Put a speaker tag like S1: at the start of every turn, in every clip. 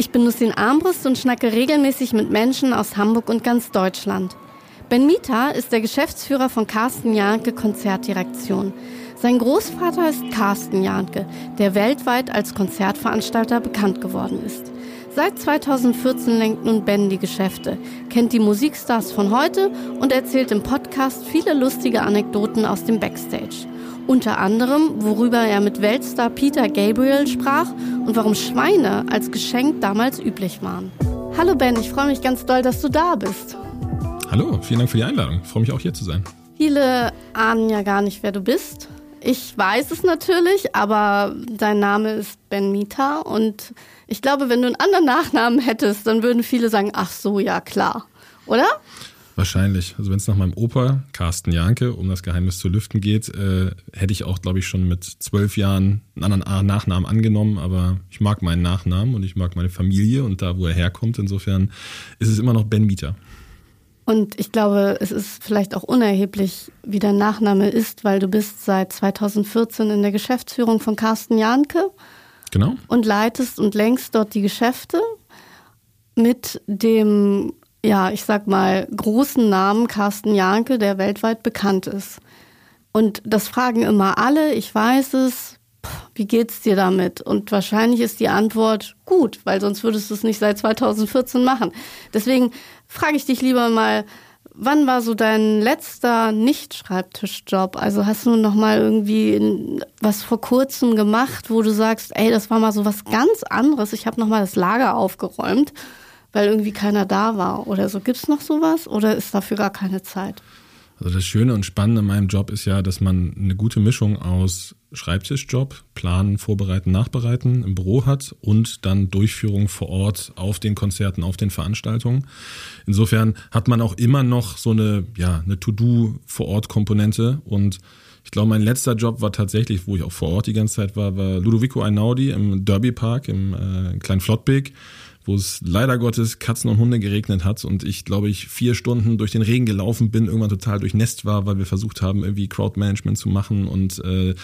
S1: Ich bin Lucien Armbrust und schnacke regelmäßig mit Menschen aus Hamburg und ganz Deutschland. Ben Mita ist der Geschäftsführer von Carsten Janke Konzertdirektion. Sein Großvater ist Carsten Janke, der weltweit als Konzertveranstalter bekannt geworden ist. Seit 2014 lenkt nun Ben die Geschäfte, kennt die Musikstars von heute und erzählt im Podcast viele lustige Anekdoten aus dem Backstage. Unter anderem, worüber er mit Weltstar Peter Gabriel sprach und warum Schweine als Geschenk damals üblich waren. Hallo Ben, ich freue mich ganz doll, dass du da bist.
S2: Hallo, vielen Dank für die Einladung. Ich freue mich auch hier zu sein.
S1: Viele ahnen ja gar nicht, wer du bist. Ich weiß es natürlich, aber dein Name ist Ben Mita und ich glaube, wenn du einen anderen Nachnamen hättest, dann würden viele sagen, ach so, ja klar, oder?
S2: Wahrscheinlich. Also wenn es nach meinem Opa, Carsten Janke, um das Geheimnis zu lüften geht, äh, hätte ich auch, glaube ich, schon mit zwölf Jahren einen anderen Nachnamen angenommen. Aber ich mag meinen Nachnamen und ich mag meine Familie und da, wo er herkommt. Insofern ist es immer noch Ben Mieter.
S1: Und ich glaube, es ist vielleicht auch unerheblich, wie dein Nachname ist, weil du bist seit 2014 in der Geschäftsführung von Carsten Janke.
S2: Genau.
S1: Und leitest und lenkst dort die Geschäfte mit dem ja, ich sag mal, großen Namen Carsten Janke, der weltweit bekannt ist. Und das fragen immer alle, ich weiß es, wie geht's dir damit? Und wahrscheinlich ist die Antwort gut, weil sonst würdest du es nicht seit 2014 machen. Deswegen frage ich dich lieber mal, wann war so dein letzter Nicht-Schreibtischjob? Also hast du noch mal irgendwie was vor kurzem gemacht, wo du sagst, ey, das war mal so was ganz anderes. Ich habe noch mal das Lager aufgeräumt weil irgendwie keiner da war oder so. Gibt es noch sowas oder ist dafür gar keine Zeit?
S2: Also das Schöne und Spannende an meinem Job ist ja, dass man eine gute Mischung aus Schreibtischjob, Planen, Vorbereiten, Nachbereiten im Büro hat und dann Durchführung vor Ort auf den Konzerten, auf den Veranstaltungen. Insofern hat man auch immer noch so eine, ja, eine To-Do vor Ort Komponente und ich glaube, mein letzter Job war tatsächlich, wo ich auch vor Ort die ganze Zeit war, war Ludovico Einaudi im Derby Park im äh, Klein Flottbek wo es leider Gottes Katzen und Hunde geregnet hat und ich, glaube ich, vier Stunden durch den Regen gelaufen bin, irgendwann total durchnässt war, weil wir versucht haben, irgendwie Crowdmanagement zu machen und äh,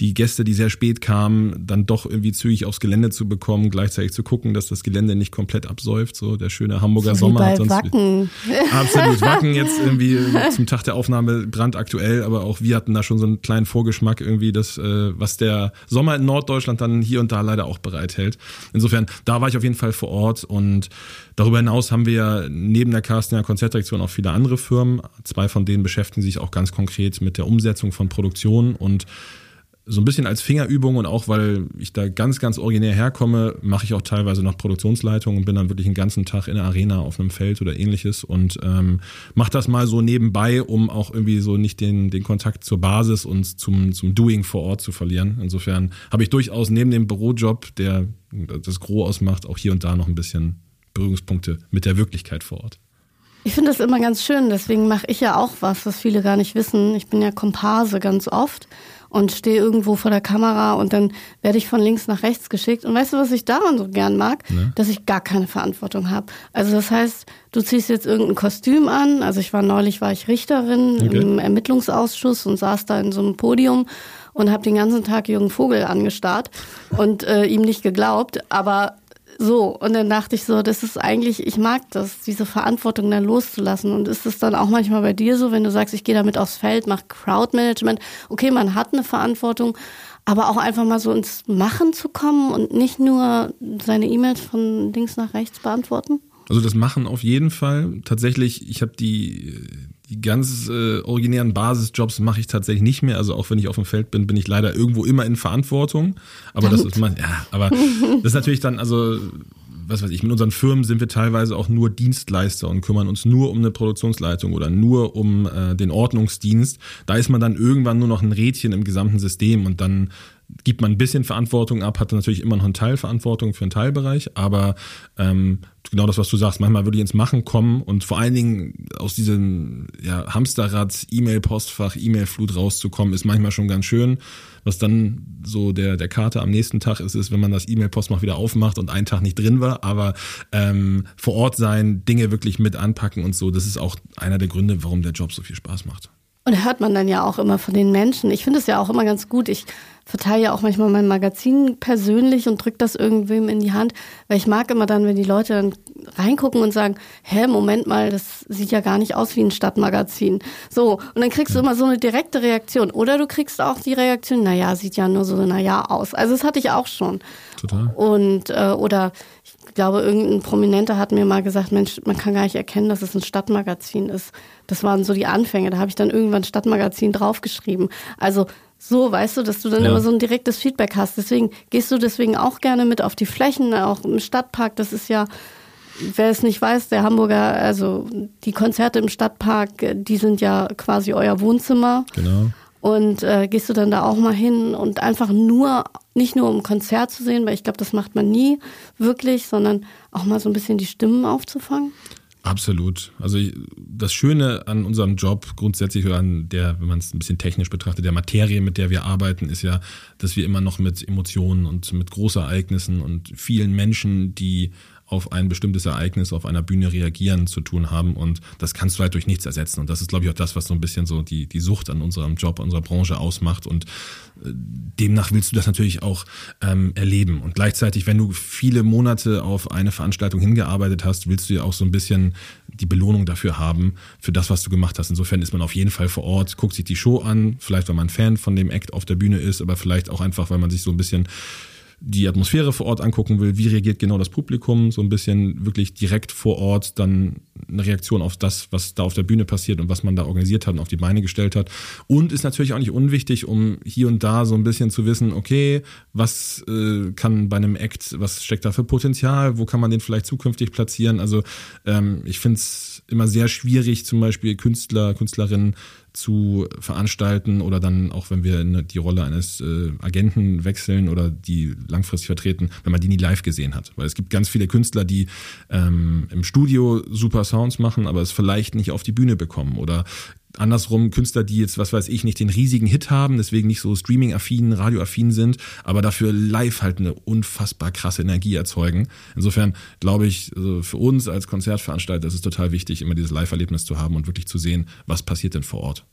S2: die Gäste, die sehr spät kamen, dann doch irgendwie zügig aufs Gelände zu bekommen, gleichzeitig zu gucken, dass das Gelände nicht komplett absäuft. So der schöne Hamburger
S1: so
S2: Sommer
S1: bei
S2: hat sonst
S1: Wacken.
S2: absolut Wacken jetzt irgendwie zum Tag der Aufnahme brandaktuell, aber auch wir hatten da schon so einen kleinen Vorgeschmack irgendwie, das äh, was der Sommer in Norddeutschland dann hier und da leider auch bereithält. Insofern, da war ich auf jeden Fall vor Ort Ort. Und darüber hinaus haben wir neben der Carstener Konzertdirektion auch viele andere Firmen. Zwei von denen beschäftigen sich auch ganz konkret mit der Umsetzung von Produktionen und so ein bisschen als Fingerübung und auch weil ich da ganz, ganz originär herkomme, mache ich auch teilweise noch Produktionsleitung und bin dann wirklich den ganzen Tag in der Arena auf einem Feld oder ähnliches und ähm, mache das mal so nebenbei, um auch irgendwie so nicht den, den Kontakt zur Basis und zum, zum Doing vor Ort zu verlieren. Insofern habe ich durchaus neben dem Bürojob, der das Gros ausmacht, auch hier und da noch ein bisschen Berührungspunkte mit der Wirklichkeit vor Ort.
S1: Ich finde das immer ganz schön, deswegen mache ich ja auch was, was viele gar nicht wissen. Ich bin ja Komparse ganz oft und stehe irgendwo vor der Kamera und dann werde ich von links nach rechts geschickt. Und weißt du, was ich daran so gern mag? Ne? Dass ich gar keine Verantwortung habe. Also das heißt, du ziehst jetzt irgendein Kostüm an. Also ich war neulich, war ich Richterin okay. im Ermittlungsausschuss und saß da in so einem Podium und habe den ganzen Tag Jürgen Vogel angestarrt und äh, ihm nicht geglaubt. Aber so, und dann dachte ich so, das ist eigentlich, ich mag das, diese Verantwortung dann loszulassen. Und ist es dann auch manchmal bei dir so, wenn du sagst, ich gehe damit aufs Feld, mach Crowdmanagement, okay, man hat eine Verantwortung, aber auch einfach mal so ins Machen zu kommen und nicht nur seine E-Mails von links nach rechts beantworten?
S2: Also das Machen auf jeden Fall. Tatsächlich, ich habe die die ganz äh, originären Basisjobs mache ich tatsächlich nicht mehr. Also auch wenn ich auf dem Feld bin, bin ich leider irgendwo immer in Verantwortung. Aber Damit. das ist man, ja, aber das ist natürlich dann, also was weiß ich, mit unseren Firmen sind wir teilweise auch nur Dienstleister und kümmern uns nur um eine Produktionsleitung oder nur um äh, den Ordnungsdienst. Da ist man dann irgendwann nur noch ein Rädchen im gesamten System und dann gibt man ein bisschen Verantwortung ab, hat natürlich immer noch einen Teil Verantwortung für einen Teilbereich, aber ähm, genau das, was du sagst, manchmal würde ich ins Machen kommen und vor allen Dingen aus diesem ja, Hamsterrad, E-Mail-Postfach, E-Mail-Flut rauszukommen, ist manchmal schon ganz schön. Was dann so der, der Kater am nächsten Tag ist, ist, wenn man das E-Mail-Postfach wieder aufmacht und einen Tag nicht drin war, aber ähm, vor Ort sein, Dinge wirklich mit anpacken und so, das ist auch einer der Gründe, warum der Job so viel Spaß macht.
S1: Und hört man dann ja auch immer von den Menschen. Ich finde es ja auch immer ganz gut. Ich verteile ja auch manchmal mein Magazin persönlich und drücke das irgendwem in die Hand, weil ich mag immer dann, wenn die Leute dann reingucken und sagen, hä, Moment mal, das sieht ja gar nicht aus wie ein Stadtmagazin. So, und dann kriegst du immer so eine direkte Reaktion. Oder du kriegst auch die Reaktion, naja, sieht ja nur so, naja aus. Also das hatte ich auch schon.
S2: Total.
S1: Und, äh, oder ich glaube, irgendein Prominenter hat mir mal gesagt, Mensch, man kann gar nicht erkennen, dass es ein Stadtmagazin ist. Das waren so die Anfänge. Da habe ich dann irgendwann Stadtmagazin draufgeschrieben. Also so, weißt du, dass du dann ja. immer so ein direktes Feedback hast. Deswegen gehst du deswegen auch gerne mit auf die Flächen, auch im Stadtpark. Das ist ja, wer es nicht weiß, der Hamburger, also die Konzerte im Stadtpark, die sind ja quasi euer Wohnzimmer.
S2: Genau.
S1: Und äh, gehst du dann da auch mal hin und einfach nur, nicht nur um Konzert zu sehen, weil ich glaube, das macht man nie wirklich, sondern auch mal so ein bisschen die Stimmen aufzufangen?
S2: Absolut. Also das Schöne an unserem Job grundsätzlich oder an der, wenn man es ein bisschen technisch betrachtet, der Materie, mit der wir arbeiten, ist ja, dass wir immer noch mit Emotionen und mit Großereignissen und vielen Menschen, die auf ein bestimmtes Ereignis auf einer Bühne reagieren zu tun haben und das kannst du halt durch nichts ersetzen. Und das ist glaube ich auch das, was so ein bisschen so die, die Sucht an unserem Job, unserer Branche ausmacht. Und äh, demnach willst du das natürlich auch ähm, erleben. Und gleichzeitig, wenn du viele Monate auf eine Veranstaltung hingearbeitet hast, willst du ja auch so ein bisschen die Belohnung dafür haben, für das, was du gemacht hast. Insofern ist man auf jeden Fall vor Ort, guckt sich die Show an, vielleicht weil man Fan von dem Act auf der Bühne ist, aber vielleicht auch einfach, weil man sich so ein bisschen die Atmosphäre vor Ort angucken will, wie reagiert genau das Publikum, so ein bisschen wirklich direkt vor Ort dann eine Reaktion auf das, was da auf der Bühne passiert und was man da organisiert hat und auf die Beine gestellt hat. Und ist natürlich auch nicht unwichtig, um hier und da so ein bisschen zu wissen, okay, was äh, kann bei einem Act, was steckt da für Potenzial, wo kann man den vielleicht zukünftig platzieren. Also ähm, ich finde es immer sehr schwierig, zum Beispiel Künstler, Künstlerinnen zu veranstalten oder dann auch, wenn wir die Rolle eines äh, Agenten wechseln oder die langfristig vertreten, wenn man die nie live gesehen hat. Weil es gibt ganz viele Künstler, die ähm, im Studio super Sounds machen, aber es vielleicht nicht auf die Bühne bekommen oder andersrum Künstler, die jetzt, was weiß ich, nicht den riesigen Hit haben, deswegen nicht so Streaming-affin, Radio-affin sind, aber dafür live halt eine unfassbar krasse Energie erzeugen. Insofern glaube ich, also für uns als Konzertveranstalter ist es total wichtig, immer dieses Live-Erlebnis zu haben und wirklich zu sehen, was passiert denn vor Ort.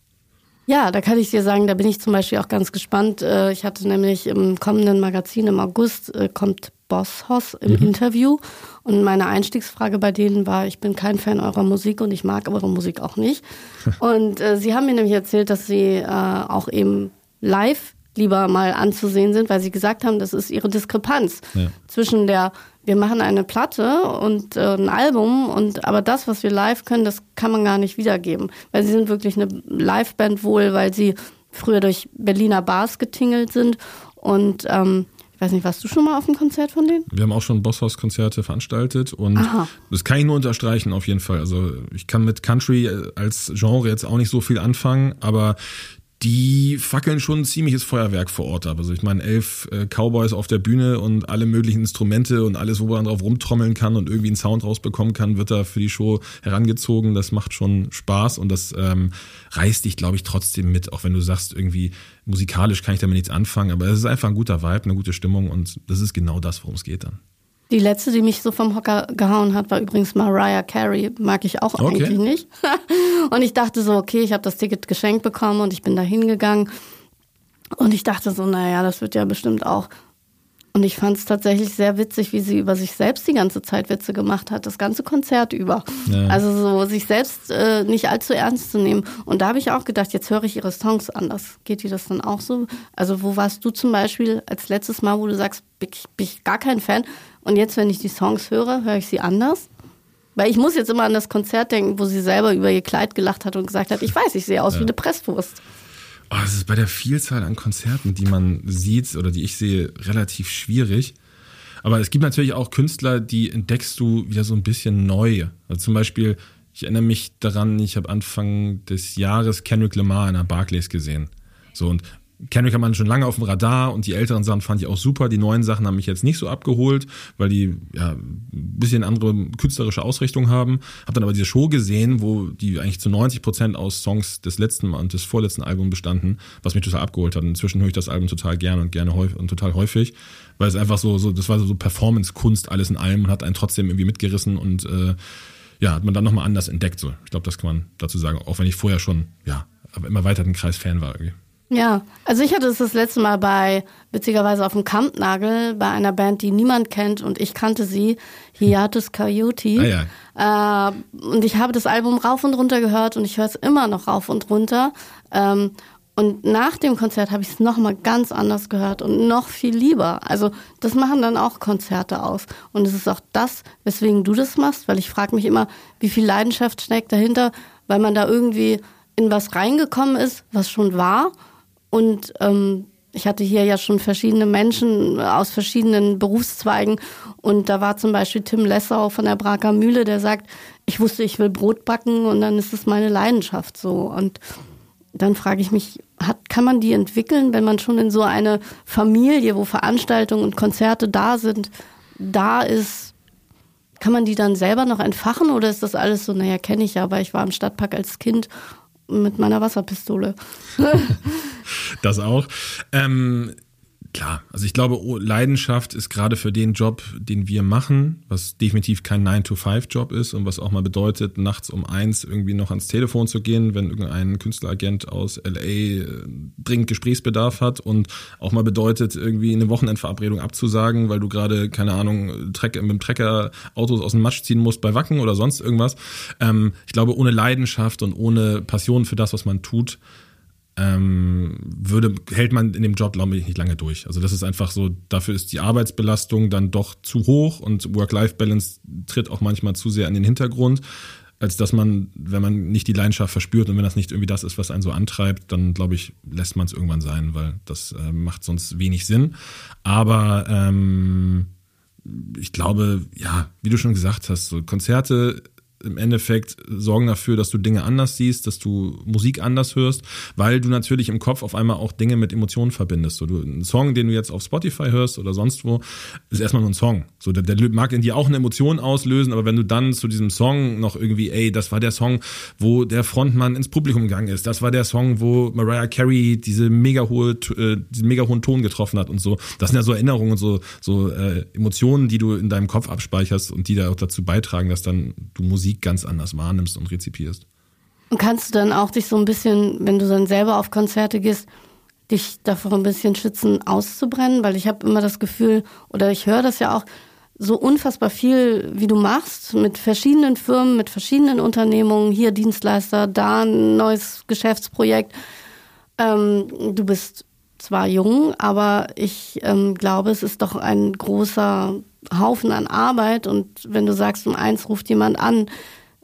S1: Ja, da kann ich dir sagen, da bin ich zum Beispiel auch ganz gespannt. Äh, ich hatte nämlich im kommenden Magazin im August äh, kommt Boss Hoss im mhm. Interview und meine Einstiegsfrage bei denen war, ich bin kein Fan eurer Musik und ich mag eure Musik auch nicht. und äh, sie haben mir nämlich erzählt, dass sie äh, auch eben live lieber mal anzusehen sind, weil sie gesagt haben, das ist ihre Diskrepanz ja. zwischen der wir machen eine Platte und äh, ein Album und aber das, was wir live können, das kann man gar nicht wiedergeben, weil sie sind wirklich eine Liveband wohl, weil sie früher durch Berliner Bars getingelt sind und ähm, ich weiß nicht, warst du schon mal auf einem Konzert von denen?
S2: Wir haben auch schon Bosshaus-Konzerte veranstaltet und Aha. das kann ich nur unterstreichen auf jeden Fall. Also ich kann mit Country als Genre jetzt auch nicht so viel anfangen, aber die fackeln schon ein ziemliches Feuerwerk vor Ort ab. Also ich meine, elf äh, Cowboys auf der Bühne und alle möglichen Instrumente und alles, wo man drauf rumtrommeln kann und irgendwie einen Sound rausbekommen kann, wird da für die Show herangezogen. Das macht schon Spaß und das ähm, reißt dich, glaube ich, trotzdem mit, auch wenn du sagst, irgendwie musikalisch kann ich damit nichts anfangen, aber es ist einfach ein guter Vibe, eine gute Stimmung und das ist genau das, worum es geht dann.
S1: Die letzte, die mich so vom Hocker gehauen hat, war übrigens Mariah Carey. Mag ich auch okay. eigentlich nicht. und ich dachte so, okay, ich habe das Ticket geschenkt bekommen und ich bin da hingegangen. Und ich dachte so, naja, das wird ja bestimmt auch. Und ich fand es tatsächlich sehr witzig, wie sie über sich selbst die ganze Zeit Witze gemacht hat, das ganze Konzert über. Ja. Also so sich selbst äh, nicht allzu ernst zu nehmen. Und da habe ich auch gedacht, jetzt höre ich ihre Songs anders. Geht dir das dann auch so? Also wo warst du zum Beispiel als letztes Mal, wo du sagst, bin ich, bin ich gar kein Fan? Und jetzt, wenn ich die Songs höre, höre ich sie anders. Weil ich muss jetzt immer an das Konzert denken, wo sie selber über ihr Kleid gelacht hat und gesagt hat, ich weiß, ich sehe aus ja. wie eine Presswurst.
S2: Oh, das ist bei der Vielzahl an Konzerten, die man sieht oder die ich sehe, relativ schwierig. Aber es gibt natürlich auch Künstler, die entdeckst du wieder so ein bisschen neu. Also zum Beispiel, ich erinnere mich daran, ich habe Anfang des Jahres Kendrick Lamar in der Barclays gesehen. So und Kendrick hat man schon lange auf dem Radar und die älteren Sachen fand ich auch super. Die neuen Sachen haben mich jetzt nicht so abgeholt, weil die ja ein bisschen andere künstlerische Ausrichtung haben. Hab dann aber diese Show gesehen, wo die eigentlich zu 90 Prozent aus Songs des letzten und des vorletzten Albums bestanden, was mich total abgeholt hat. Inzwischen höre ich das Album total gern und gerne und total häufig, weil es einfach so, so das war so Performance-Kunst alles in allem und hat einen trotzdem irgendwie mitgerissen und äh, ja, hat man dann nochmal anders entdeckt. So. Ich glaube, das kann man dazu sagen, auch wenn ich vorher schon, ja, aber immer weiter den Kreis Fan war irgendwie.
S1: Ja, also ich hatte es das letzte Mal bei, witzigerweise auf dem Kampnagel, bei einer Band, die niemand kennt und ich kannte sie, Hiatus Coyote. Ah, ja. äh, und ich habe das Album rauf und runter gehört und ich höre es immer noch rauf und runter. Ähm, und nach dem Konzert habe ich es nochmal ganz anders gehört und noch viel lieber. Also das machen dann auch Konzerte aus. Und es ist auch das, weswegen du das machst, weil ich frage mich immer, wie viel Leidenschaft steckt dahinter, weil man da irgendwie in was reingekommen ist, was schon war und ähm, ich hatte hier ja schon verschiedene Menschen aus verschiedenen Berufszweigen. Und da war zum Beispiel Tim Lessau von der Braker Mühle, der sagt, ich wusste, ich will Brot backen und dann ist es meine Leidenschaft so. Und dann frage ich mich, hat, kann man die entwickeln, wenn man schon in so eine Familie, wo Veranstaltungen und Konzerte da sind, da ist, kann man die dann selber noch entfachen oder ist das alles so, naja, kenne ich ja, aber ich war im Stadtpark als Kind mit meiner Wasserpistole.
S2: das auch. Ähm, Klar, also ich glaube, Leidenschaft ist gerade für den Job, den wir machen, was definitiv kein 9-to-5-Job ist und was auch mal bedeutet, nachts um eins irgendwie noch ans Telefon zu gehen, wenn irgendein Künstleragent aus LA äh, dringend Gesprächsbedarf hat und auch mal bedeutet, irgendwie eine Wochenendverabredung abzusagen, weil du gerade, keine Ahnung, Treck, mit dem Trecker Autos aus dem Matsch ziehen musst bei Wacken oder sonst irgendwas. Ähm, ich glaube, ohne Leidenschaft und ohne Passion für das, was man tut, ähm, würde, hält man in dem Job, glaube ich, nicht lange durch. Also das ist einfach so, dafür ist die Arbeitsbelastung dann doch zu hoch und Work-Life-Balance tritt auch manchmal zu sehr in den Hintergrund, als dass man, wenn man nicht die Leidenschaft verspürt und wenn das nicht irgendwie das ist, was einen so antreibt, dann glaube ich, lässt man es irgendwann sein, weil das äh, macht sonst wenig Sinn. Aber ähm, ich glaube, ja, wie du schon gesagt hast, so Konzerte im Endeffekt sorgen dafür, dass du Dinge anders siehst, dass du Musik anders hörst, weil du natürlich im Kopf auf einmal auch Dinge mit Emotionen verbindest. So, du, ein Song, den du jetzt auf Spotify hörst oder sonst wo, ist erstmal nur ein Song. So, der, der mag in dir auch eine Emotion auslösen, aber wenn du dann zu diesem Song noch irgendwie, ey, das war der Song, wo der Frontmann ins Publikum gegangen ist, das war der Song, wo Mariah Carey diese mega hohe, äh, diesen mega hohen Ton getroffen hat und so. Das sind ja so Erinnerungen und so, so äh, Emotionen, die du in deinem Kopf abspeicherst und die da auch dazu beitragen, dass dann du Musik Musik ganz anders wahrnimmst und rezipierst.
S1: Und kannst du dann auch dich so ein bisschen, wenn du dann selber auf Konzerte gehst, dich davor ein bisschen schützen, auszubrennen? Weil ich habe immer das Gefühl, oder ich höre das ja auch, so unfassbar viel, wie du machst, mit verschiedenen Firmen, mit verschiedenen Unternehmungen, hier Dienstleister, da ein neues Geschäftsprojekt. Ähm, du bist zwar jung, aber ich ähm, glaube, es ist doch ein großer Haufen an Arbeit und wenn du sagst, um eins ruft jemand an,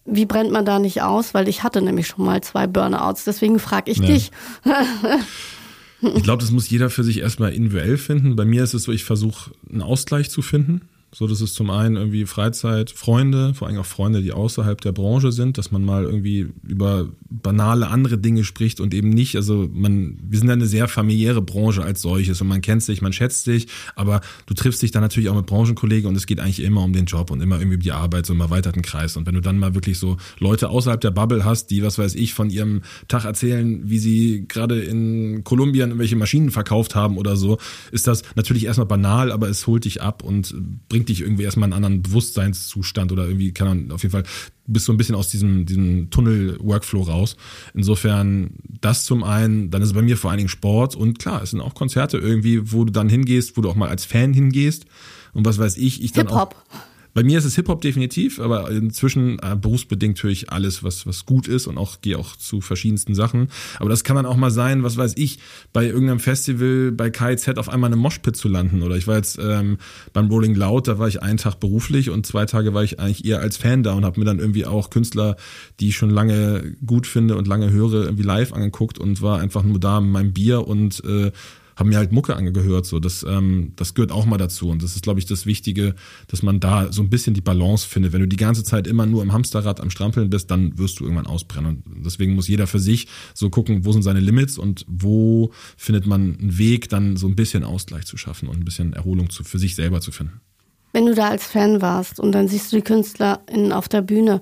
S1: wie brennt man da nicht aus? Weil ich hatte nämlich schon mal zwei Burnouts, deswegen frage ich ja. dich.
S2: ich glaube, das muss jeder für sich erstmal individuell finden. Bei mir ist es so, ich versuche einen Ausgleich zu finden. So, das ist zum einen irgendwie Freizeit, Freunde, vor allem auch Freunde, die außerhalb der Branche sind, dass man mal irgendwie über banale andere Dinge spricht und eben nicht, also man, wir sind ja eine sehr familiäre Branche als solches und man kennt sich, man schätzt sich, aber du triffst dich dann natürlich auch mit Branchenkollegen und es geht eigentlich immer um den Job und immer irgendwie um die Arbeit, so im erweiterten Kreis. Und wenn du dann mal wirklich so Leute außerhalb der Bubble hast, die, was weiß ich, von ihrem Tag erzählen, wie sie gerade in Kolumbien irgendwelche Maschinen verkauft haben oder so, ist das natürlich erstmal banal, aber es holt dich ab und bringt bringt dich irgendwie erstmal in einen anderen Bewusstseinszustand oder irgendwie, kann man auf jeden Fall, bist so ein bisschen aus diesem, diesem Tunnel-Workflow raus. Insofern das zum einen, dann ist es bei mir vor allen Dingen Sport und klar, es sind auch Konzerte irgendwie, wo du dann hingehst, wo du auch mal als Fan hingehst und was weiß ich, ich dann
S1: Hip-Hop.
S2: auch bei mir ist es Hip-Hop definitiv, aber inzwischen äh, berufsbedingt höre ich alles, was, was gut ist und auch gehe auch zu verschiedensten Sachen. Aber das kann dann auch mal sein, was weiß ich, bei irgendeinem Festival bei KIZ auf einmal eine Moshpit zu landen. Oder ich war jetzt ähm, beim Rolling Loud, da war ich einen Tag beruflich und zwei Tage war ich eigentlich eher als Fan da und habe mir dann irgendwie auch Künstler, die ich schon lange gut finde und lange höre, irgendwie live angeguckt und war einfach nur da mit meinem Bier und äh, haben mir halt Mucke angehört. So, das, ähm, das gehört auch mal dazu. Und das ist, glaube ich, das Wichtige, dass man da so ein bisschen die Balance findet. Wenn du die ganze Zeit immer nur im Hamsterrad am Strampeln bist, dann wirst du irgendwann ausbrennen. Und deswegen muss jeder für sich so gucken, wo sind seine Limits und wo findet man einen Weg, dann so ein bisschen Ausgleich zu schaffen und ein bisschen Erholung zu, für sich selber zu finden.
S1: Wenn du da als Fan warst und dann siehst du die KünstlerInnen auf der Bühne,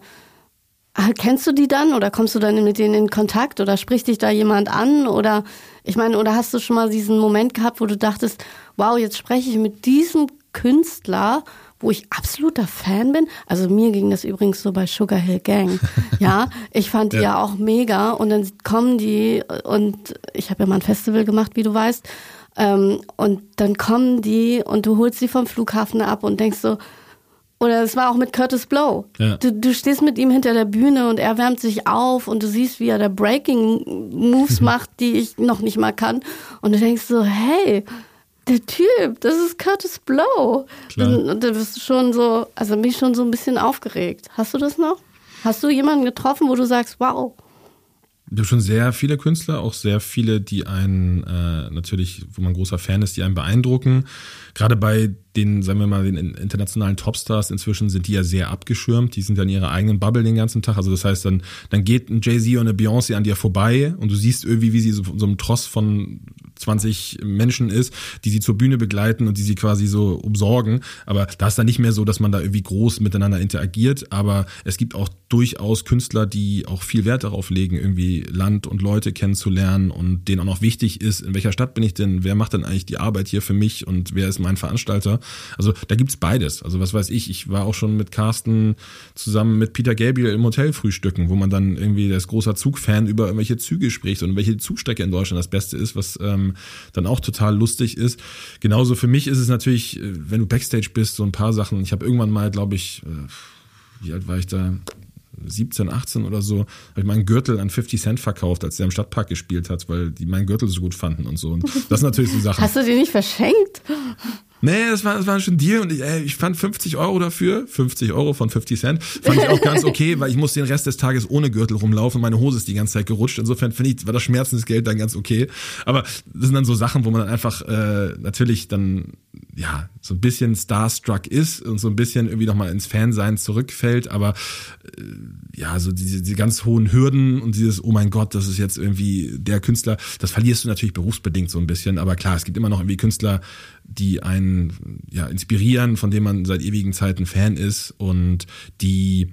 S1: kennst du die dann oder kommst du dann mit denen in Kontakt oder spricht dich da jemand an oder ich meine, oder hast du schon mal diesen Moment gehabt, wo du dachtest, wow, jetzt spreche ich mit diesem Künstler, wo ich absoluter Fan bin. Also mir ging das übrigens so bei Sugar Hill Gang. Ja, ich fand die ja. ja auch mega und dann kommen die und ich habe ja mal ein Festival gemacht, wie du weißt. Ähm, und dann kommen die und du holst sie vom Flughafen ab und denkst so, oder es war auch mit Curtis Blow. Ja. Du, du stehst mit ihm hinter der Bühne und er wärmt sich auf und du siehst, wie er da Breaking Moves macht, die ich noch nicht mal kann. Und du denkst so, hey, der Typ, das ist Curtis Blow. Und da bist du schon so, also mich schon so ein bisschen aufgeregt. Hast du das noch? Hast du jemanden getroffen, wo du sagst, wow?
S2: Du hast schon sehr viele Künstler, auch sehr viele, die einen äh, natürlich, wo man großer Fan ist, die einen beeindrucken. Gerade bei den, sagen wir mal, den internationalen Topstars inzwischen sind die ja sehr abgeschirmt. Die sind ja in ihrer eigenen Bubble den ganzen Tag. Also das heißt, dann, dann geht ein Jay-Z und eine Beyoncé an dir vorbei und du siehst irgendwie, wie sie so, so einem Tross von 20 Menschen ist, die sie zur Bühne begleiten und die sie quasi so umsorgen. Aber da ist dann nicht mehr so, dass man da irgendwie groß miteinander interagiert. Aber es gibt auch durchaus Künstler, die auch viel Wert darauf legen, irgendwie Land und Leute kennenzulernen und denen auch noch wichtig ist, in welcher Stadt bin ich denn, wer macht denn eigentlich die Arbeit hier für mich und wer ist mein Veranstalter. Also da gibt's beides. Also was weiß ich, ich war auch schon mit Carsten zusammen mit Peter Gabriel im Hotel frühstücken, wo man dann irgendwie als großer Zugfan über irgendwelche Züge spricht und welche Zugstrecke in Deutschland das Beste ist, was ähm, dann auch total lustig ist. Genauso für mich ist es natürlich, äh, wenn du Backstage bist, so ein paar Sachen. Ich habe irgendwann mal, glaube ich, äh, wie alt war ich da? 17, 18 oder so, habe ich meinen Gürtel an 50 Cent verkauft, als der im Stadtpark gespielt hat, weil die meinen Gürtel so gut fanden und so. Und das sind natürlich so Sachen.
S1: Hast du den nicht verschenkt?
S2: Nee, das war, das war schon Deal und ich, ey, ich fand 50 Euro dafür, 50 Euro von 50 Cent, fand ich auch ganz okay, weil ich muss den Rest des Tages ohne Gürtel rumlaufen und meine Hose ist die ganze Zeit gerutscht. Insofern finde ich, war das Schmerzensgeld dann ganz okay. Aber das sind dann so Sachen, wo man dann einfach äh, natürlich dann ja so ein bisschen starstruck ist und so ein bisschen irgendwie nochmal ins Fansein zurückfällt. Aber äh, ja, so diese, diese ganz hohen Hürden und dieses, oh mein Gott, das ist jetzt irgendwie der Künstler, das verlierst du natürlich berufsbedingt so ein bisschen. Aber klar, es gibt immer noch irgendwie Künstler, die einen ja, inspirieren, von denen man seit ewigen Zeiten Fan ist und die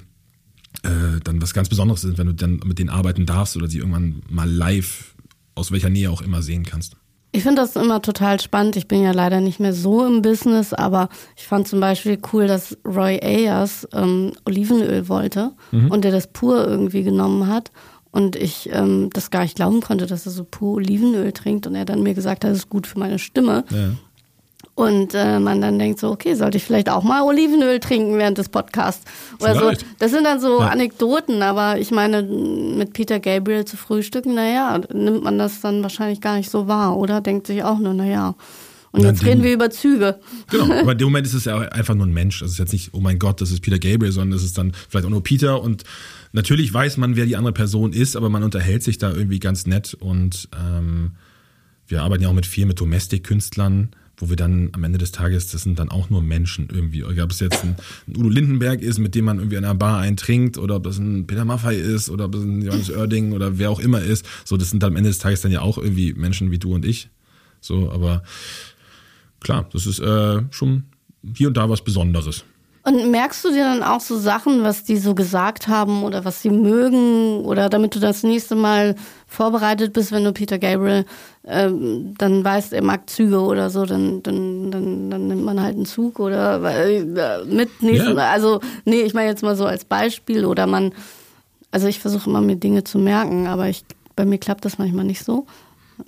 S2: äh, dann was ganz Besonderes sind, wenn du dann mit denen arbeiten darfst oder sie irgendwann mal live aus welcher Nähe auch immer sehen kannst.
S1: Ich finde das immer total spannend. Ich bin ja leider nicht mehr so im Business, aber ich fand zum Beispiel cool, dass Roy Ayers ähm, Olivenöl wollte mhm. und der das pur irgendwie genommen hat und ich ähm, das gar nicht glauben konnte, dass er so pur Olivenöl trinkt und er dann mir gesagt hat, das ist gut für meine Stimme. Ja. Und äh, man dann denkt so, okay, sollte ich vielleicht auch mal Olivenöl trinken während des Podcasts oder vielleicht. so. Das sind dann so ja. Anekdoten, aber ich meine, mit Peter Gabriel zu frühstücken, naja, nimmt man das dann wahrscheinlich gar nicht so wahr, oder? Denkt sich auch nur, naja. Und jetzt reden wir über Züge.
S2: Genau, aber in dem Moment ist es ja einfach nur ein Mensch. Das ist jetzt nicht, oh mein Gott, das ist Peter Gabriel, sondern das ist dann vielleicht auch nur Peter und natürlich weiß man, wer die andere Person ist, aber man unterhält sich da irgendwie ganz nett und ähm, wir arbeiten ja auch mit viel mit Domestic-Künstlern wo wir dann am Ende des Tages, das sind dann auch nur Menschen irgendwie. Ob es jetzt ein, ein Udo Lindenberg ist, mit dem man irgendwie in einer Bar eintrinkt, oder ob es ein Peter Maffay ist, oder ob es ein Johannes Oerding oder wer auch immer ist. So, das sind dann am Ende des Tages dann ja auch irgendwie Menschen wie du und ich. So, aber klar, das ist äh, schon hier und da was Besonderes.
S1: Und merkst du dir dann auch so Sachen, was die so gesagt haben oder was sie mögen oder damit du das nächste Mal vorbereitet bist, wenn du Peter Gabriel ähm, dann weißt, er mag Züge oder so, dann, dann, dann, dann nimmt man halt einen Zug oder äh, mit nächsten, ja. also nee, ich meine jetzt mal so als Beispiel oder man, also ich versuche immer mir Dinge zu merken, aber ich, bei mir klappt das manchmal nicht so.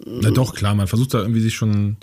S2: Na doch, klar, man versucht da irgendwie sich schon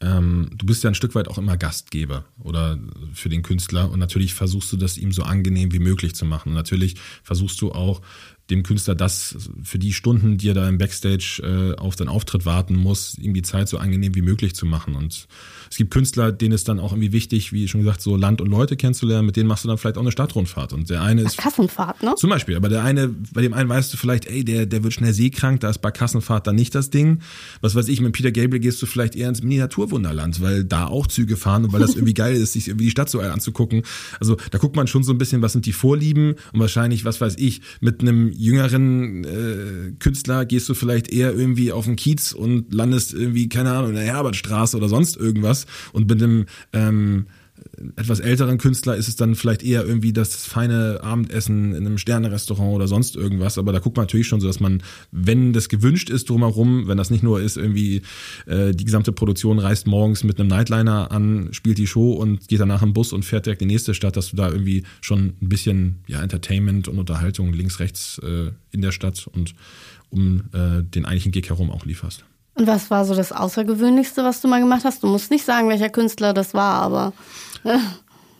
S2: ähm, du bist ja ein Stück weit auch immer Gastgeber oder für den Künstler und natürlich versuchst du das ihm so angenehm wie möglich zu machen. Und natürlich versuchst du auch dem Künstler das für die Stunden, die er da im Backstage äh, auf den Auftritt warten muss, ihm die Zeit so angenehm wie möglich zu machen. Und es gibt Künstler, denen ist dann auch irgendwie wichtig, wie schon gesagt, so Land und Leute kennenzulernen, mit denen machst du dann vielleicht auch eine Stadtrundfahrt. Und der eine ist.
S1: Kassenfahrt, ne?
S2: Zum Beispiel, aber der eine, bei dem einen weißt du vielleicht, ey, der, der wird schnell seekrank, da ist bei Kassenfahrt dann nicht das Ding. Was weiß ich, mit Peter Gabriel gehst du vielleicht eher ins Miniaturwunderland, weil da auch Züge fahren und weil das irgendwie geil ist, sich irgendwie die Stadt so anzugucken. Also da guckt man schon so ein bisschen, was sind die Vorlieben und wahrscheinlich, was weiß ich, mit einem jüngeren äh, Künstler gehst du vielleicht eher irgendwie auf den Kiez und landest irgendwie, keine Ahnung, in der Herbertstraße oder sonst irgendwas und mit einem ähm, etwas älteren Künstler ist es dann vielleicht eher irgendwie das feine Abendessen in einem Sternerestaurant oder sonst irgendwas. Aber da guckt man natürlich schon so, dass man, wenn das gewünscht ist drumherum, wenn das nicht nur ist, irgendwie äh, die gesamte Produktion reist morgens mit einem Nightliner an, spielt die Show und geht danach im Bus und fährt direkt in die nächste Stadt, dass du da irgendwie schon ein bisschen ja, Entertainment und Unterhaltung links, rechts äh, in der Stadt und um äh, den eigentlichen Gig herum auch lieferst.
S1: Und was war so das Außergewöhnlichste, was du mal gemacht hast? Du musst nicht sagen, welcher Künstler das war, aber.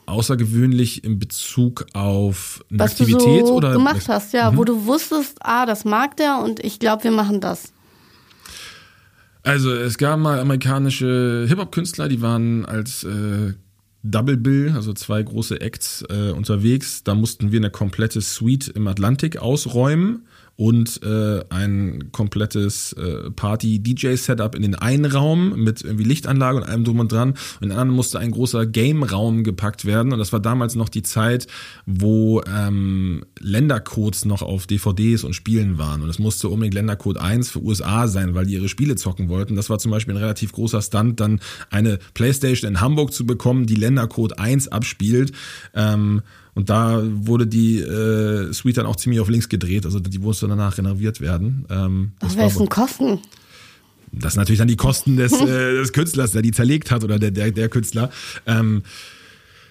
S2: Außergewöhnlich in Bezug auf eine
S1: was
S2: Aktivität
S1: du so
S2: oder
S1: gemacht hast, ja, mhm. wo du wusstest, ah, das mag der und ich glaube, wir machen das.
S2: Also es gab mal amerikanische Hip-Hop-Künstler, die waren als äh, Double Bill, also zwei große Acts äh, unterwegs. Da mussten wir eine komplette Suite im Atlantik ausräumen und äh, ein komplettes äh, Party-DJ-Setup in den einen Raum mit irgendwie Lichtanlage und allem drum und dran. Und in den anderen musste ein großer Game-Raum gepackt werden. Und das war damals noch die Zeit, wo ähm, Ländercodes noch auf DVDs und Spielen waren. Und es musste unbedingt Ländercode 1 für USA sein, weil die ihre Spiele zocken wollten. Das war zum Beispiel ein relativ großer Stunt, dann eine Playstation in Hamburg zu bekommen, die Ländercode 1 abspielt. Ähm, und da wurde die äh, Suite dann auch ziemlich auf links gedreht, also die musste danach renoviert werden.
S1: Ähm, das Wer ist Kosten?
S2: Das sind natürlich dann die Kosten des, äh, des Künstlers, der die zerlegt hat oder der, der, der Künstler. Ähm,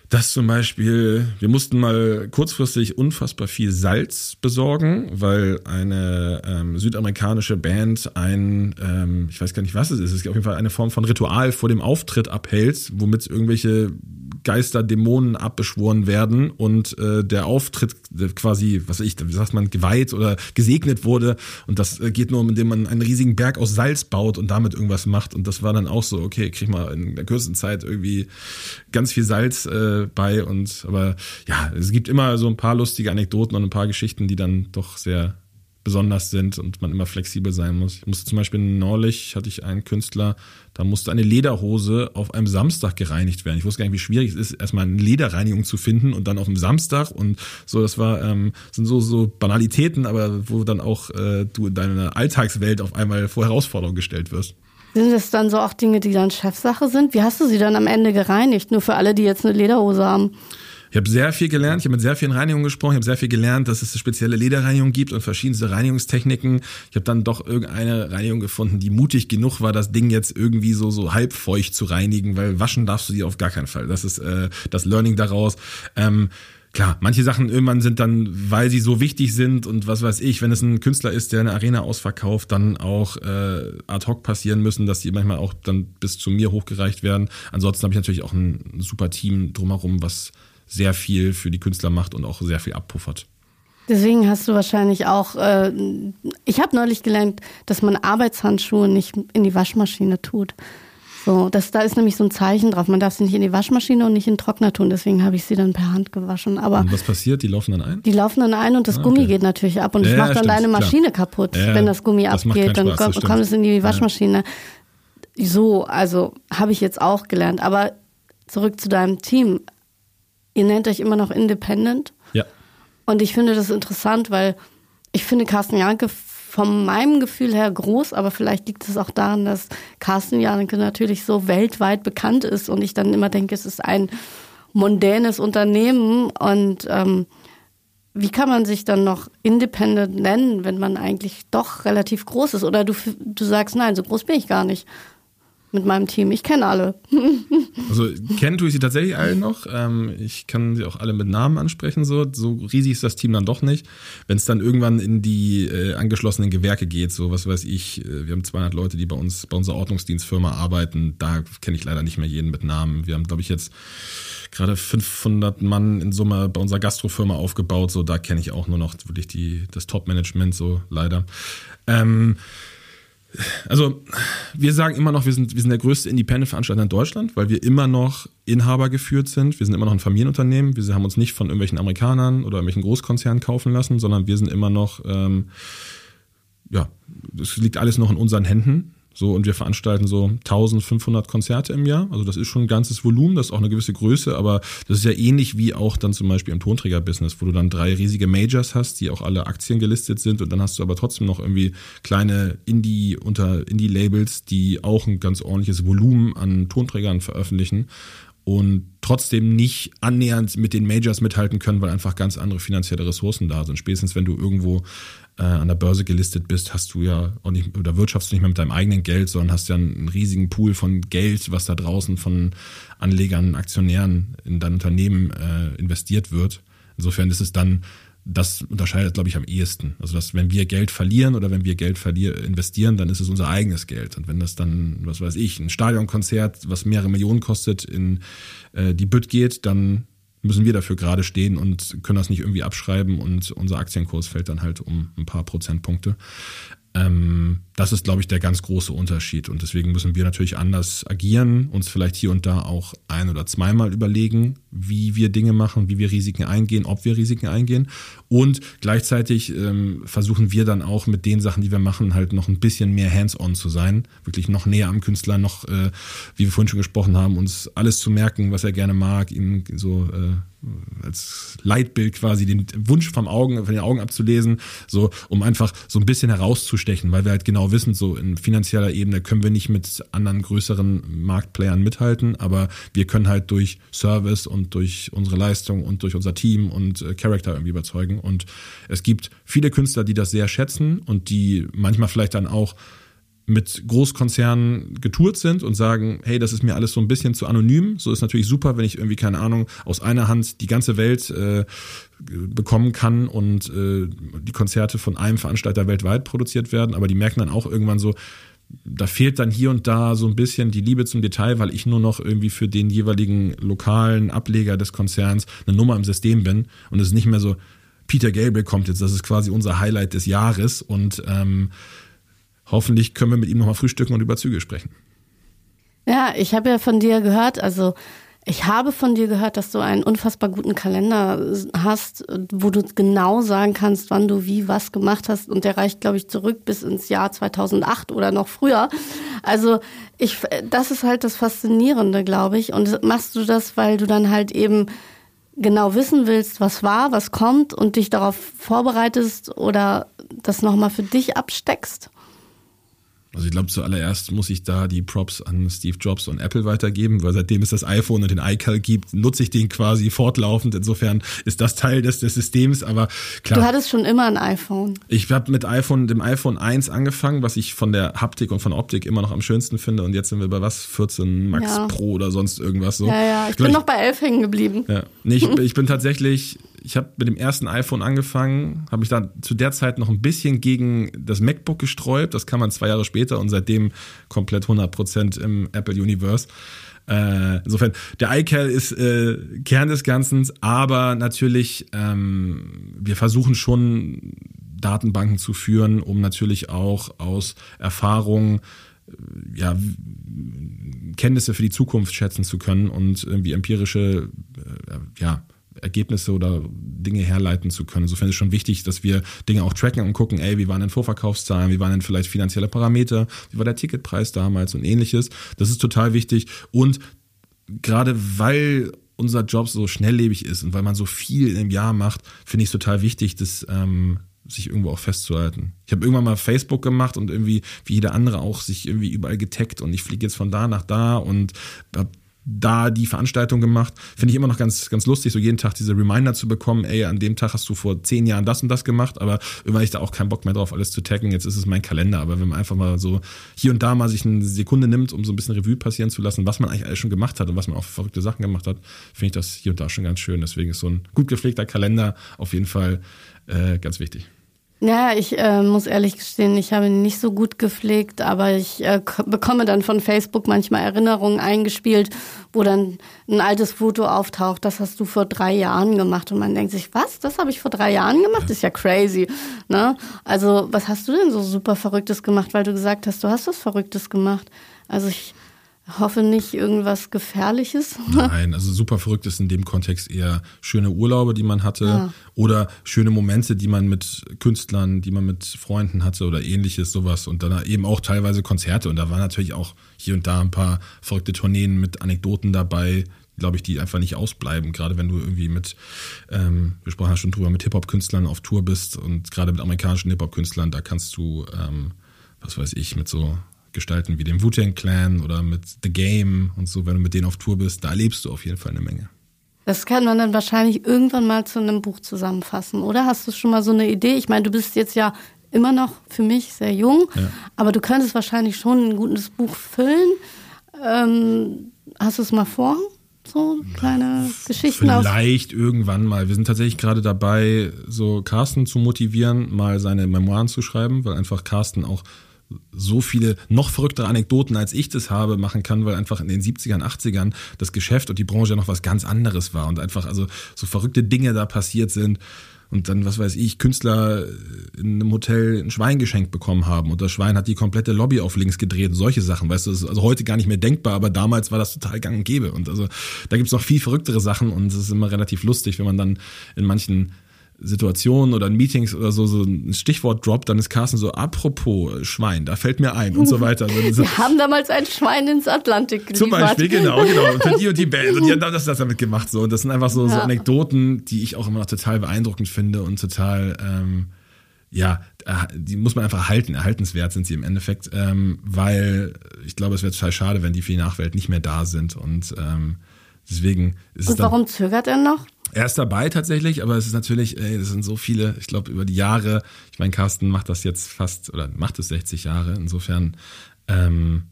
S2: dass zum Beispiel, wir mussten mal kurzfristig unfassbar viel Salz besorgen, weil eine ähm, südamerikanische Band ein, ähm, ich weiß gar nicht, was es ist, es ist auf jeden Fall eine Form von Ritual vor dem Auftritt abhält, womit irgendwelche Geister, Dämonen abbeschworen werden und äh, der Auftritt quasi, was weiß ich, wie sagt man, geweiht oder gesegnet wurde. Und das äh, geht nur, indem man einen riesigen Berg aus Salz baut und damit irgendwas macht. Und das war dann auch so, okay, krieg mal in der kürzesten Zeit irgendwie ganz viel Salz äh, bei. Und aber ja, es gibt immer so ein paar lustige Anekdoten und ein paar Geschichten, die dann doch sehr besonders sind und man immer flexibel sein muss. Ich musste zum Beispiel neulich, hatte ich einen Künstler, da musste eine Lederhose auf einem Samstag gereinigt werden. Ich wusste gar nicht, wie schwierig es ist, erstmal eine Lederreinigung zu finden und dann auf einem Samstag und so, das war, ähm, sind so, so Banalitäten, aber wo dann auch äh, du in deiner Alltagswelt auf einmal vor Herausforderungen gestellt wirst.
S1: Sind das dann so auch Dinge, die dann Chefsache sind? Wie hast du sie dann am Ende gereinigt? Nur für alle, die jetzt eine Lederhose haben.
S2: Ich habe sehr viel gelernt, ich habe mit sehr vielen Reinigungen gesprochen, ich habe sehr viel gelernt, dass es eine spezielle Lederreinigung gibt und verschiedenste Reinigungstechniken. Ich habe dann doch irgendeine Reinigung gefunden, die mutig genug war, das Ding jetzt irgendwie so so halbfeucht zu reinigen, weil waschen darfst du die auf gar keinen Fall. Das ist äh, das Learning daraus. Ähm, Klar, manche Sachen irgendwann sind dann, weil sie so wichtig sind und was weiß ich, wenn es ein Künstler ist, der eine Arena ausverkauft, dann auch äh, ad hoc passieren müssen, dass die manchmal auch dann bis zu mir hochgereicht werden. Ansonsten habe ich natürlich auch ein super Team drumherum, was sehr viel für die Künstler macht und auch sehr viel abpuffert.
S1: Deswegen hast du wahrscheinlich auch, äh, ich habe neulich gelernt, dass man Arbeitshandschuhe nicht in die Waschmaschine tut. So, das, da ist nämlich so ein Zeichen drauf. Man darf sie nicht in die Waschmaschine und nicht in den Trockner tun. Deswegen habe ich sie dann per Hand gewaschen. Aber
S2: und was passiert? Die laufen dann ein?
S1: Die laufen dann ein und das ah, Gummi geht natürlich ab. Und es ja, macht dann stimmt, deine Maschine klar. kaputt, ja, wenn das Gummi das abgeht. Dann kommt, kommt es in die Waschmaschine. Ja. So, also habe ich jetzt auch gelernt. Aber zurück zu deinem Team. Ihr nennt euch immer noch Independent.
S2: Ja.
S1: Und ich finde das interessant, weil ich finde Carsten Janke von meinem Gefühl her groß, aber vielleicht liegt es auch daran, dass Carsten Janke natürlich so weltweit bekannt ist und ich dann immer denke, es ist ein mondänes Unternehmen und ähm, wie kann man sich dann noch independent nennen, wenn man eigentlich doch relativ groß ist? Oder du, du sagst, nein, so groß bin ich gar nicht. Mit meinem Team. Ich kenne alle.
S2: also kennen tue ich sie tatsächlich alle noch. Ähm, ich kann sie auch alle mit Namen ansprechen. So, so riesig ist das Team dann doch nicht. Wenn es dann irgendwann in die äh, angeschlossenen Gewerke geht, so was weiß ich, äh, wir haben 200 Leute, die bei uns, bei unserer Ordnungsdienstfirma arbeiten. Da kenne ich leider nicht mehr jeden mit Namen. Wir haben, glaube ich, jetzt gerade 500 Mann in Summe bei unserer Gastrofirma aufgebaut. So, da kenne ich auch nur noch wirklich die, das Top-Management, so leider. Ähm, also wir sagen immer noch, wir sind, wir sind der größte Independent-Veranstalter in Deutschland, weil wir immer noch Inhaber geführt sind. Wir sind immer noch ein Familienunternehmen. Wir haben uns nicht von irgendwelchen Amerikanern oder irgendwelchen Großkonzernen kaufen lassen, sondern wir sind immer noch, ähm, ja, das liegt alles noch in unseren Händen. So, und wir veranstalten so 1500 Konzerte im Jahr. Also das ist schon ein ganzes Volumen, das ist auch eine gewisse Größe, aber das ist ja ähnlich wie auch dann zum Beispiel im Tonträger-Business, wo du dann drei riesige Majors hast, die auch alle Aktien gelistet sind und dann hast du aber trotzdem noch irgendwie kleine Indie unter Indie-Labels, die auch ein ganz ordentliches Volumen an Tonträgern veröffentlichen und trotzdem nicht annähernd mit den Majors mithalten können, weil einfach ganz andere finanzielle Ressourcen da sind. Spätestens wenn du irgendwo äh, an der Börse gelistet bist, hast du ja auch nicht, oder wirtschaftst du nicht mehr mit deinem eigenen Geld, sondern hast ja einen riesigen Pool von Geld, was da draußen von Anlegern, Aktionären in dein Unternehmen äh, investiert wird. Insofern ist es dann das unterscheidet, glaube ich, am ehesten. Also, dass wenn wir Geld verlieren oder wenn wir Geld investieren, dann ist es unser eigenes Geld. Und wenn das dann, was weiß ich, ein Stadionkonzert, was mehrere Millionen kostet, in äh, die Bütt geht, dann müssen wir dafür gerade stehen und können das nicht irgendwie abschreiben und unser Aktienkurs fällt dann halt um ein paar Prozentpunkte. Ähm, das ist, glaube ich, der ganz große Unterschied. Und deswegen müssen wir natürlich anders agieren, uns vielleicht hier und da auch ein- oder zweimal überlegen, wie wir Dinge machen, wie wir Risiken eingehen, ob wir Risiken eingehen. Und gleichzeitig ähm, versuchen wir dann auch mit den Sachen, die wir machen, halt noch ein bisschen mehr hands-on zu sein. Wirklich noch näher am Künstler, noch, äh, wie wir vorhin schon gesprochen haben, uns alles zu merken, was er gerne mag, ihm so äh, als Leitbild quasi den Wunsch vom Augen, von den Augen abzulesen, so um einfach so ein bisschen herauszustechen, weil wir halt genau wissen, so in finanzieller Ebene können wir nicht mit anderen größeren Marktplayern mithalten, aber wir können halt durch Service und durch unsere Leistung und durch unser Team und äh, Charakter irgendwie überzeugen. Und es gibt viele Künstler, die das sehr schätzen und die manchmal vielleicht dann auch mit Großkonzernen getourt sind und sagen, hey, das ist mir alles so ein bisschen zu anonym. So ist natürlich super, wenn ich irgendwie, keine Ahnung, aus einer Hand die ganze Welt äh, bekommen kann und äh, die Konzerte von einem Veranstalter weltweit produziert werden. Aber die merken dann auch irgendwann so, da fehlt dann hier und da so ein bisschen die Liebe zum Detail, weil ich nur noch irgendwie für den jeweiligen lokalen Ableger des Konzerns eine Nummer im System bin. Und es ist nicht mehr so, Peter Gabriel kommt jetzt, das ist quasi unser Highlight des Jahres und ähm, hoffentlich können wir mit ihm nochmal frühstücken und über Züge sprechen.
S1: Ja, ich habe ja von dir gehört, also ich habe von dir gehört, dass du einen unfassbar guten Kalender hast, wo du genau sagen kannst, wann du wie was gemacht hast. Und der reicht, glaube ich, zurück bis ins Jahr 2008 oder noch früher. Also ich, das ist halt das Faszinierende, glaube ich. Und machst du das, weil du dann halt eben genau wissen willst, was war, was kommt und dich darauf vorbereitest oder das nochmal für dich absteckst?
S2: Also ich glaube, zuallererst muss ich da die Props an Steve Jobs und Apple weitergeben, weil seitdem es das iPhone und den iCal gibt, nutze ich den quasi fortlaufend. Insofern ist das Teil des, des Systems, aber klar.
S1: Du hattest schon immer ein iPhone.
S2: Ich habe mit iPhone, dem iPhone 1 angefangen, was ich von der Haptik und von Optik immer noch am schönsten finde. Und jetzt sind wir bei was? 14 Max ja. Pro oder sonst irgendwas so.
S1: Ja, ja, ich, ich bin noch bei 11 hängen geblieben.
S2: Ja. Nee, ich, ich bin tatsächlich ich habe mit dem ersten iPhone angefangen, habe mich dann zu der Zeit noch ein bisschen gegen das MacBook gesträubt. Das kam man zwei Jahre später und seitdem komplett 100% im Apple Universe. Äh, insofern, der iCal ist äh, Kern des Ganzen, aber natürlich, ähm, wir versuchen schon Datenbanken zu führen, um natürlich auch aus Erfahrung äh, ja, Kenntnisse für die Zukunft schätzen zu können und irgendwie empirische äh, ja, Ergebnisse oder Dinge herleiten zu können. Insofern ist es schon wichtig, dass wir Dinge auch tracken und gucken, ey, wie waren denn Vorverkaufszahlen, wie waren denn vielleicht finanzielle Parameter, wie war der Ticketpreis damals und ähnliches. Das ist total wichtig. Und gerade weil unser Job so schnelllebig ist und weil man so viel im Jahr macht, finde ich es total wichtig, dass ähm, sich irgendwo auch festzuhalten. Ich habe irgendwann mal Facebook gemacht und irgendwie, wie jeder andere auch, sich irgendwie überall getaggt und ich fliege jetzt von da nach da und habe da die Veranstaltung gemacht. Finde ich immer noch ganz, ganz lustig, so jeden Tag diese Reminder zu bekommen, ey, an dem Tag hast du vor zehn Jahren das und das gemacht, aber irgendwann ich da auch keinen Bock mehr drauf, alles zu taggen. Jetzt ist es mein Kalender. Aber wenn man einfach mal so hier und da mal sich eine Sekunde nimmt, um so ein bisschen Revue passieren zu lassen, was man eigentlich alles schon gemacht hat und was man auch verrückte Sachen gemacht hat, finde ich das hier und da schon ganz schön. Deswegen ist so ein gut gepflegter Kalender auf jeden Fall äh, ganz wichtig.
S1: Ja, ich äh, muss ehrlich gestehen, ich habe ihn nicht so gut gepflegt, aber ich äh, bekomme dann von Facebook manchmal Erinnerungen eingespielt, wo dann ein altes Foto auftaucht, das hast du vor drei Jahren gemacht und man denkt sich, was, das habe ich vor drei Jahren gemacht? Das ist ja crazy. Ne? Also was hast du denn so super Verrücktes gemacht, weil du gesagt hast, du hast was Verrücktes gemacht? Also ich hoffe nicht irgendwas Gefährliches.
S2: Nein, also super verrückt ist in dem Kontext eher schöne Urlaube, die man hatte ja. oder schöne Momente, die man mit Künstlern, die man mit Freunden hatte oder ähnliches, sowas. Und dann eben auch teilweise Konzerte. Und da waren natürlich auch hier und da ein paar verrückte Tourneen mit Anekdoten dabei, glaube ich, die einfach nicht ausbleiben. Gerade wenn du irgendwie mit, ähm, wir sprachen ja schon drüber, mit Hip-Hop-Künstlern auf Tour bist und gerade mit amerikanischen Hip-Hop-Künstlern, da kannst du, ähm, was weiß ich, mit so gestalten wie dem Wu-Tang Clan oder mit The Game und so, wenn du mit denen auf Tour bist, da erlebst du auf jeden Fall eine Menge.
S1: Das kann man dann wahrscheinlich irgendwann mal zu einem Buch zusammenfassen, oder? Hast du schon mal so eine Idee? Ich meine, du bist jetzt ja immer noch für mich sehr jung, ja. aber du könntest wahrscheinlich schon ein gutes Buch füllen. Ähm, hast du es mal vor? So kleine Geschichten
S2: Vielleicht irgendwann mal. Wir sind tatsächlich gerade dabei, so Carsten zu motivieren, mal seine Memoiren zu schreiben, weil einfach Carsten auch so viele noch verrücktere Anekdoten, als ich das habe, machen kann, weil einfach in den 70ern, 80ern das Geschäft und die Branche noch was ganz anderes war und einfach also so verrückte Dinge da passiert sind und dann, was weiß ich, Künstler in einem Hotel ein Schwein geschenkt bekommen haben und das Schwein hat die komplette Lobby auf links gedreht und solche Sachen, weißt du, das ist also heute gar nicht mehr denkbar, aber damals war das total gang und gäbe und also da gibt's noch viel verrücktere Sachen und es ist immer relativ lustig, wenn man dann in manchen Situationen oder in Meetings oder so, so ein Stichwort droppt, dann ist Carsten so, apropos Schwein, da fällt mir ein und so weiter.
S1: Also Wir haben damals ein Schwein ins Atlantik geliefert.
S2: Zum Beispiel, genau, genau. Und für die und die Band. Und die haben das, das damit gemacht. So. Und das sind einfach so, ja. so Anekdoten, die ich auch immer noch total beeindruckend finde und total, ähm, ja, äh, die muss man einfach erhalten. Erhaltenswert sind sie im Endeffekt, ähm, weil ich glaube, es wäre total schade, wenn die für die Nachwelt nicht mehr da sind. Und ähm, deswegen ist
S1: und
S2: es.
S1: Und warum zögert er noch?
S2: Er ist dabei tatsächlich, aber es ist natürlich, ey, das sind so viele, ich glaube, über die Jahre, ich meine, Carsten macht das jetzt fast oder macht es 60 Jahre, insofern, ähm,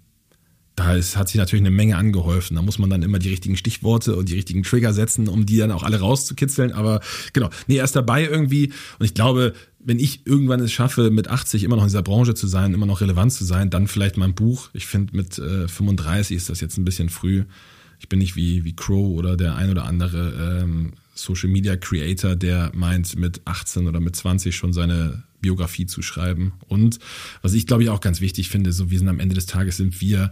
S2: da ist, hat sich natürlich eine Menge angeholfen. Da muss man dann immer die richtigen Stichworte und die richtigen Trigger setzen, um die dann auch alle rauszukitzeln. Aber genau, nee, er ist dabei irgendwie. Und ich glaube, wenn ich irgendwann es schaffe, mit 80 immer noch in dieser Branche zu sein, immer noch relevant zu sein, dann vielleicht mein Buch. Ich finde, mit äh, 35 ist das jetzt ein bisschen früh. Ich bin nicht wie, wie Crow oder der ein oder andere ähm, Social Media Creator, der meint, mit 18 oder mit 20 schon seine Biografie zu schreiben. Und was ich glaube ich auch ganz wichtig finde, so wir sind am Ende des Tages sind wir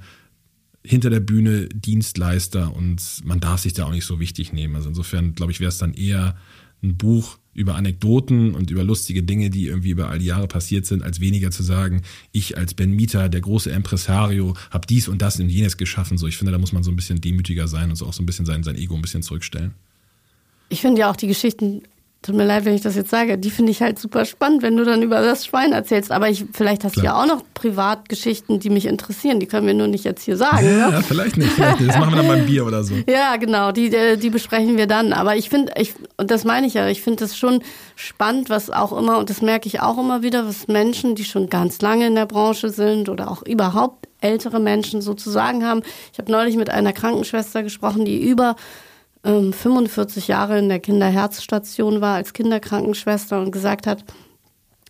S2: hinter der Bühne Dienstleister und man darf sich da auch nicht so wichtig nehmen. Also insofern glaube ich, wäre es dann eher ein Buch über Anekdoten und über lustige Dinge, die irgendwie über all die Jahre passiert sind, als weniger zu sagen, ich als Ben Mieter, der große Impresario, habe dies und das und jenes geschaffen. So, ich finde, da muss man so ein bisschen demütiger sein und so auch so ein bisschen sein, sein Ego ein bisschen zurückstellen.
S1: Ich finde ja auch die Geschichten, tut mir leid, wenn ich das jetzt sage, die finde ich halt super spannend, wenn du dann über das Schwein erzählst. Aber ich, vielleicht hast Klar. du ja auch noch Privatgeschichten, die mich interessieren. Die können wir nur nicht jetzt hier sagen.
S2: Ja, ne? ja vielleicht nicht. Vielleicht nicht. Das machen wir dann beim Bier oder so.
S1: Ja, genau. Die, äh, die besprechen wir dann. Aber ich finde, ich, und das meine ich ja, ich finde das schon spannend, was auch immer, und das merke ich auch immer wieder, was Menschen, die schon ganz lange in der Branche sind oder auch überhaupt ältere Menschen sozusagen haben. Ich habe neulich mit einer Krankenschwester gesprochen, die über 45 ähm, Jahre in der Kinderherzstation war als Kinderkrankenschwester und gesagt hat,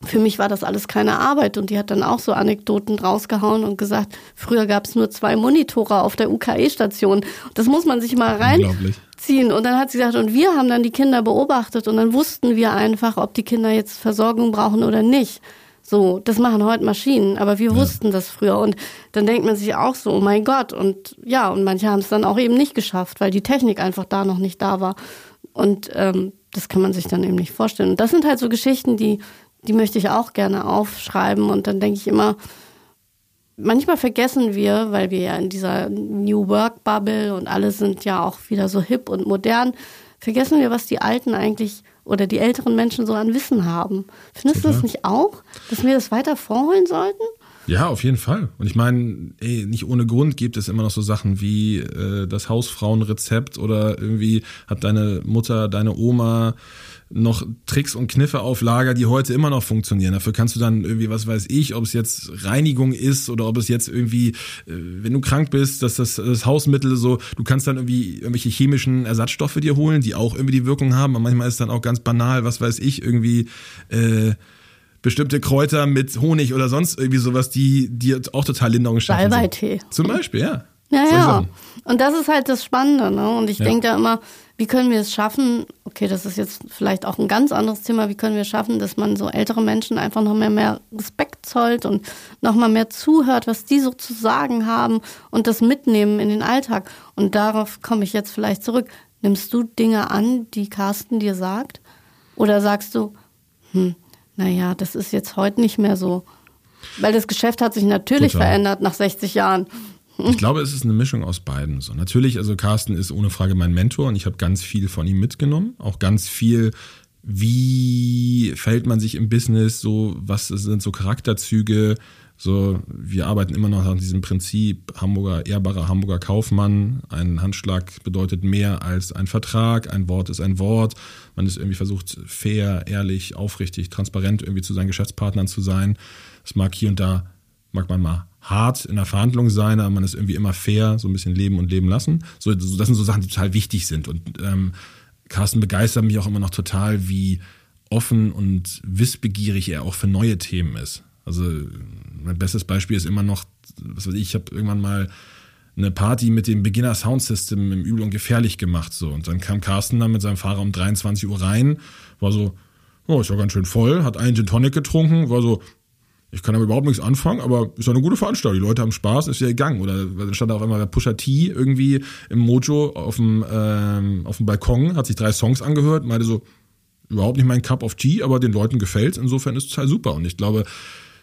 S1: für mich war das alles keine Arbeit. Und die hat dann auch so Anekdoten rausgehauen und gesagt, früher gab es nur zwei Monitore auf der UKE-Station. Das muss man sich mal reinziehen. Und dann hat sie gesagt, und wir haben dann die Kinder beobachtet und dann wussten wir einfach, ob die Kinder jetzt Versorgung brauchen oder nicht. So, das machen heute Maschinen, aber wir ja. wussten das früher. Und dann denkt man sich auch so, oh mein Gott. Und ja, und manche haben es dann auch eben nicht geschafft, weil die Technik einfach da noch nicht da war. Und ähm, das kann man sich dann eben nicht vorstellen. Und das sind halt so Geschichten, die, die möchte ich auch gerne aufschreiben. Und dann denke ich immer, manchmal vergessen wir, weil wir ja in dieser New Work Bubble und alle sind ja auch wieder so hip und modern, vergessen wir, was die Alten eigentlich oder die älteren Menschen so an Wissen haben. Findest Total. du das nicht auch, dass wir das weiter vorholen sollten?
S2: Ja, auf jeden Fall. Und ich meine, ey, nicht ohne Grund gibt es immer noch so Sachen wie äh, das Hausfrauenrezept oder irgendwie hat deine Mutter, deine Oma noch Tricks und Kniffe auf Lager, die heute immer noch funktionieren. Dafür kannst du dann irgendwie, was weiß ich, ob es jetzt Reinigung ist oder ob es jetzt irgendwie, äh, wenn du krank bist, dass das, das Hausmittel so, du kannst dann irgendwie irgendwelche chemischen Ersatzstoffe dir holen, die auch irgendwie die Wirkung haben. Und manchmal ist dann auch ganz banal, was weiß ich, irgendwie äh, bestimmte Kräuter mit Honig oder sonst irgendwie sowas, die dir auch total Linderung schaffen.
S1: Salbeitee.
S2: Zum Beispiel, ja.
S1: Ja, ja. Und das ist halt das Spannende. Ne? Und ich
S2: Ja.
S1: denke da immer, wie können wir es schaffen? Okay, das ist jetzt vielleicht auch ein ganz anderes Thema. Wie können wir es schaffen, dass man so ältere Menschen einfach noch mehr, mehr Respekt zollt und noch mal mehr zuhört, was die so zu sagen haben und das mitnehmen in den Alltag? Und darauf komme ich jetzt vielleicht zurück. Nimmst du Dinge an, die Carsten dir sagt? Oder sagst du, hm, naja, das ist jetzt heute nicht mehr so? Weil das Geschäft hat sich natürlich
S2: Total.
S1: verändert nach 60 Jahren.
S2: Ich glaube, es ist eine Mischung aus beiden. So natürlich, also Carsten ist ohne Frage mein Mentor und ich habe ganz viel von ihm mitgenommen, auch ganz viel. Wie verhält man sich im Business? So, was sind so Charakterzüge? So, wir arbeiten immer noch nach diesem Prinzip Hamburger, ehrbarer Hamburger Kaufmann. Ein Handschlag bedeutet mehr als ein Vertrag. Ein Wort ist ein Wort. Man ist irgendwie versucht, fair, ehrlich, aufrichtig, transparent irgendwie zu seinen Geschäftspartnern zu sein. Es mag hier und da mag man mal hart in der Verhandlung sein, aber man ist irgendwie immer fair, so ein bisschen leben und leben lassen. So, das sind so Sachen, die total wichtig sind. Und ähm, Carsten begeistert mich auch immer noch total, wie offen und wissbegierig er auch für neue Themen ist. Also mein bestes Beispiel ist immer noch, was weiß ich, ich habe irgendwann mal eine Party mit dem Beginner Sound System im Übel und Gefährlich gemacht. So. Und dann kam Carsten dann mit seinem Fahrer um 23 Uhr rein, war so, oh, ist ja ganz schön voll, hat einen Gin Tonic getrunken, war so, ich kann aber überhaupt nichts anfangen, aber ist ja eine gute Veranstaltung. Die Leute haben Spaß, ist ja gegangen. Oder dann stand da auf einmal der Pusha T irgendwie im Mojo auf dem, ähm, auf dem Balkon, hat sich drei Songs angehört, meinte so, überhaupt nicht mein Cup of Tea, aber den Leuten gefällt. Insofern ist es total super. Und ich glaube,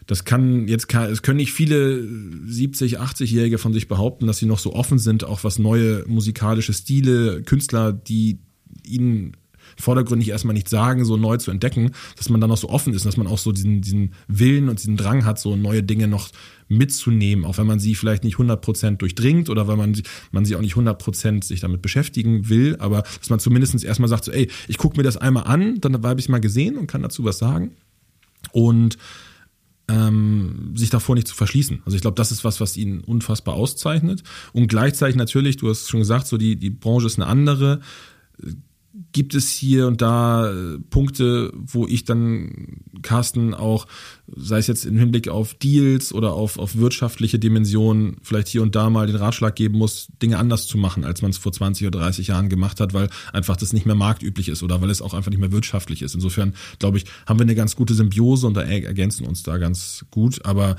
S2: das kann jetzt es können nicht viele 70, 80-Jährige von sich behaupten, dass sie noch so offen sind, auch was neue musikalische Stile, Künstler, die ihnen vordergründig erstmal nicht sagen, so neu zu entdecken, dass man dann noch so offen ist, dass man auch so diesen, diesen Willen und diesen Drang hat, so neue Dinge noch mitzunehmen, auch wenn man sie vielleicht nicht 100% durchdringt oder weil man, man sie auch nicht 100% sich damit beschäftigen will, aber dass man zumindest erstmal sagt, so, ey, ich gucke mir das einmal an, dann habe ich es mal gesehen und kann dazu was sagen. Und ähm, sich davor nicht zu verschließen. Also ich glaube, das ist was, was ihn unfassbar auszeichnet. Und gleichzeitig natürlich, du hast schon gesagt, so die, die Branche ist eine andere. Gibt es hier und da äh, Punkte, wo ich dann Carsten auch, sei es jetzt im Hinblick auf Deals oder auf, auf wirtschaftliche Dimensionen, vielleicht hier und da mal den Ratschlag geben muss, Dinge anders zu machen, als man es vor 20 oder 30 Jahren gemacht hat, weil einfach das nicht mehr marktüblich ist oder weil es auch einfach nicht mehr wirtschaftlich ist. Insofern, glaube ich, haben wir eine ganz gute Symbiose und da er- ergänzen uns da ganz gut. Aber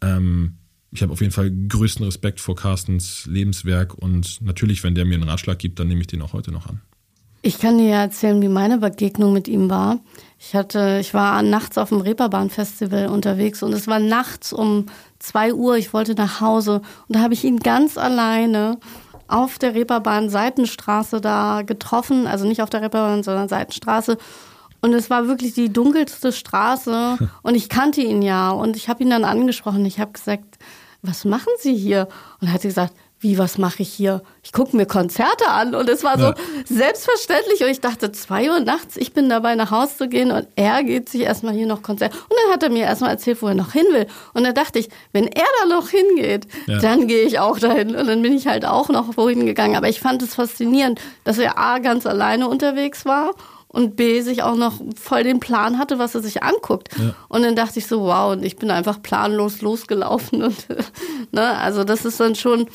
S2: ähm, ich habe auf jeden Fall größten Respekt vor Carstens Lebenswerk und natürlich, wenn der mir einen Ratschlag gibt, dann nehme ich den auch heute noch an.
S1: Ich kann dir ja erzählen, wie meine Begegnung mit ihm war. Ich hatte, ich war nachts auf dem Reeperbahn-Festival unterwegs und es war nachts um zwei Uhr. Ich wollte nach Hause und da habe ich ihn ganz alleine auf der Reeperbahn Seitenstraße da getroffen, also nicht auf der Reeperbahn, sondern Seitenstraße. Und es war wirklich die dunkelste Straße und ich kannte ihn ja und ich habe ihn dann angesprochen. Ich habe gesagt, was machen Sie hier? Und er hat gesagt, wie, was mache ich hier? Ich gucke mir Konzerte an und es war so
S2: Ja.
S1: selbstverständlich und ich dachte, zwei Uhr nachts, ich bin dabei nach Hause zu gehen und er geht sich erstmal hier noch Konzert. Und dann hat er mir erstmal erzählt, wo er noch hin will. Und da dachte ich, wenn er da noch hingeht,
S2: Ja.
S1: dann gehe ich auch dahin. Und dann bin ich halt auch noch wohin gegangen. Aber ich fand es faszinierend, dass er A, ganz alleine unterwegs war und B, sich auch noch voll den Plan hatte, was er sich anguckt. Und dann dachte ich so, wow, und ich bin einfach planlos losgelaufen. Und, ne, also das ist dann schon,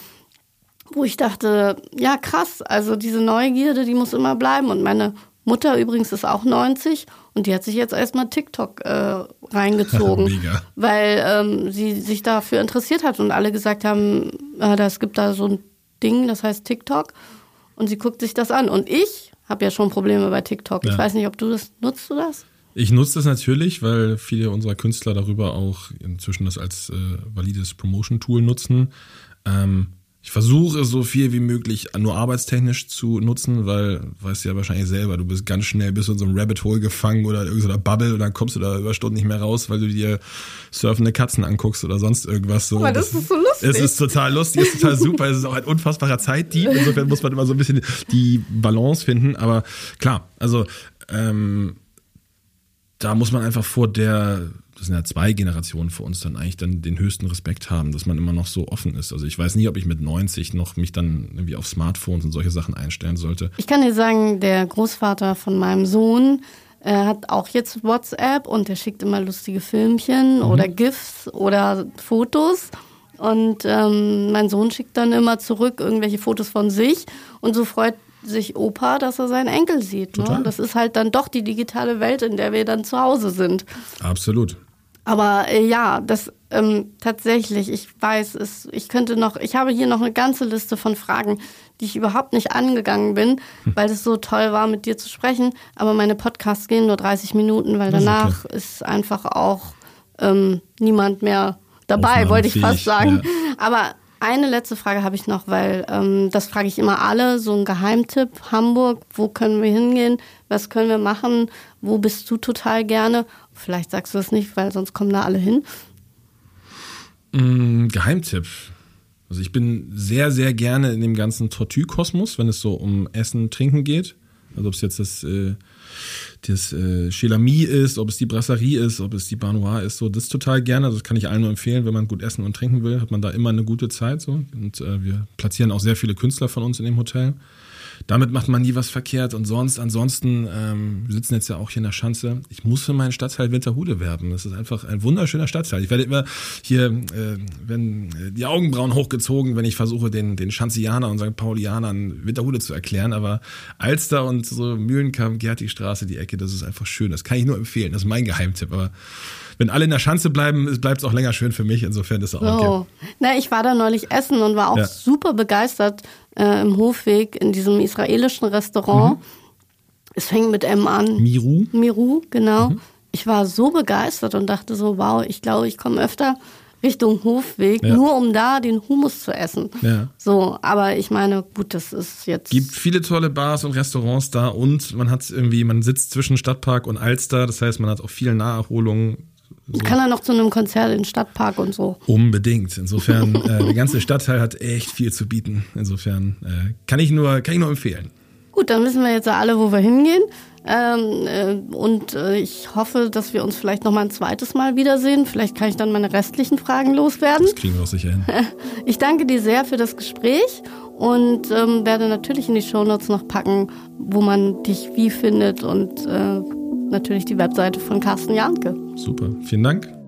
S1: wo ich dachte, ja krass, also diese Neugierde, die muss immer bleiben. Und meine Mutter übrigens ist auch 90 und die hat sich jetzt erstmal TikTok äh, reingezogen, weil ähm, sie sich dafür interessiert hat und alle gesagt haben, äh, es gibt da so ein Ding, das heißt TikTok und sie guckt sich das an. Und ich habe ja schon Probleme bei TikTok. Ich
S2: Ja.
S1: weiß nicht, ob du das nutzt du das?
S2: Ich nutze das natürlich, weil viele unserer Künstler darüber auch inzwischen das als äh, valides Promotion-Tool nutzen. Ähm, Ich versuche so viel wie möglich nur arbeitstechnisch zu nutzen, weil, weißt du ja wahrscheinlich selber, du bist ganz schnell bis in so einem Rabbit Hole gefangen oder in irgendeiner Bubble und dann kommst du da über Stunden nicht mehr raus, weil du dir surfende Katzen anguckst oder sonst irgendwas. So.
S1: Aber das, das ist so lustig.
S2: Es ist total lustig, es ist total super, es ist auch ein unfassbarer Zeitdieb. Insofern muss man immer so ein bisschen die Balance finden. Aber klar, also ähm, da muss man einfach vor der das sind ja zwei Generationen für uns dann eigentlich dann den höchsten Respekt haben, dass man immer noch so offen ist. Also ich weiß nie, ob ich mit 90 noch mich dann irgendwie auf Smartphones und solche Sachen einstellen sollte.
S1: Ich kann dir sagen, der Großvater von meinem Sohn äh, hat auch jetzt WhatsApp und der schickt immer lustige Filmchen mhm. oder GIFs oder Fotos. Und ähm, mein Sohn schickt dann immer zurück irgendwelche Fotos von sich und so freut sich Opa, dass er seinen Enkel sieht. Ne? Das ist halt dann doch die digitale Welt, in der wir dann zu Hause sind.
S2: Absolut.
S1: Aber äh, ja, das ähm, tatsächlich, ich weiß es, ich könnte noch, ich habe hier noch eine ganze Liste von Fragen, die ich überhaupt nicht angegangen bin, hm. weil es so toll war, mit dir zu sprechen. Aber meine Podcasts gehen nur 30 Minuten, weil danach ist, ist einfach auch ähm, niemand mehr dabei, wollte ich fast sagen. Ja. Aber eine letzte Frage habe ich noch, weil ähm, das frage ich immer alle. So ein Geheimtipp, Hamburg, wo können wir hingehen? Was können wir machen? Wo bist du total gerne? Vielleicht sagst du das nicht, weil sonst kommen da alle hin.
S2: Mm, Geheimtipp. Also ich bin sehr, sehr gerne in dem ganzen Tortue-Kosmos, wenn es so um Essen, Trinken geht. Also ob es jetzt das, äh, das äh, Chelami ist, ob es die Brasserie ist, ob es die Banoir ist, so das total gerne. Also das kann ich allen nur empfehlen, wenn man gut essen und trinken will, hat man da immer eine gute Zeit. So. Und äh, wir platzieren auch sehr viele Künstler von uns in dem Hotel damit macht man nie was verkehrt. Und sonst, ansonsten, ähm, wir sitzen jetzt ja auch hier in der Schanze. Ich muss für meinen Stadtteil Winterhude werben. Das ist einfach ein wunderschöner Stadtteil. Ich werde immer hier, äh, wenn äh, die Augenbrauen hochgezogen, wenn ich versuche, den, den Schanzianern und St. Paulianern Winterhude zu erklären. Aber Alster und so Mühlenkamp, Gerti-Straße, die Ecke, das ist einfach schön. Das kann ich nur empfehlen. Das ist mein Geheimtipp. Aber wenn alle in der Schanze bleiben, bleibt es auch länger schön für mich. Insofern ist es auch
S1: so. okay. Na, ich war da neulich essen und war auch ja. super begeistert äh, im Hofweg in diesem israelischen Restaurant. Mhm. Es fängt mit M an.
S2: Miru.
S1: Miru, genau. Mhm. Ich war so begeistert und dachte so, wow, ich glaube, ich komme öfter Richtung Hofweg, ja. nur um da den Humus zu essen. Ja. So, aber ich meine, gut, das ist jetzt.
S2: Gibt viele tolle Bars und Restaurants da und man hat irgendwie, man sitzt zwischen Stadtpark und Alster, das heißt, man hat auch viele Naherholungen
S1: so. Kann er noch zu einem Konzert in den Stadtpark und so?
S2: Unbedingt. Insofern, äh, der ganze Stadtteil hat echt viel zu bieten. Insofern äh, kann, ich nur, kann ich nur empfehlen.
S1: Gut, dann wissen wir jetzt alle, wo wir hingehen. Ähm, äh, und äh, ich hoffe, dass wir uns vielleicht noch mal ein zweites Mal wiedersehen. Vielleicht kann ich dann meine restlichen Fragen loswerden.
S2: Das kriegen wir auch sicher hin.
S1: Ich danke dir sehr für das Gespräch und ähm, werde natürlich in die Shownotes noch packen, wo man dich wie findet und äh, natürlich die Webseite von Carsten Janke.
S2: Super, vielen Dank.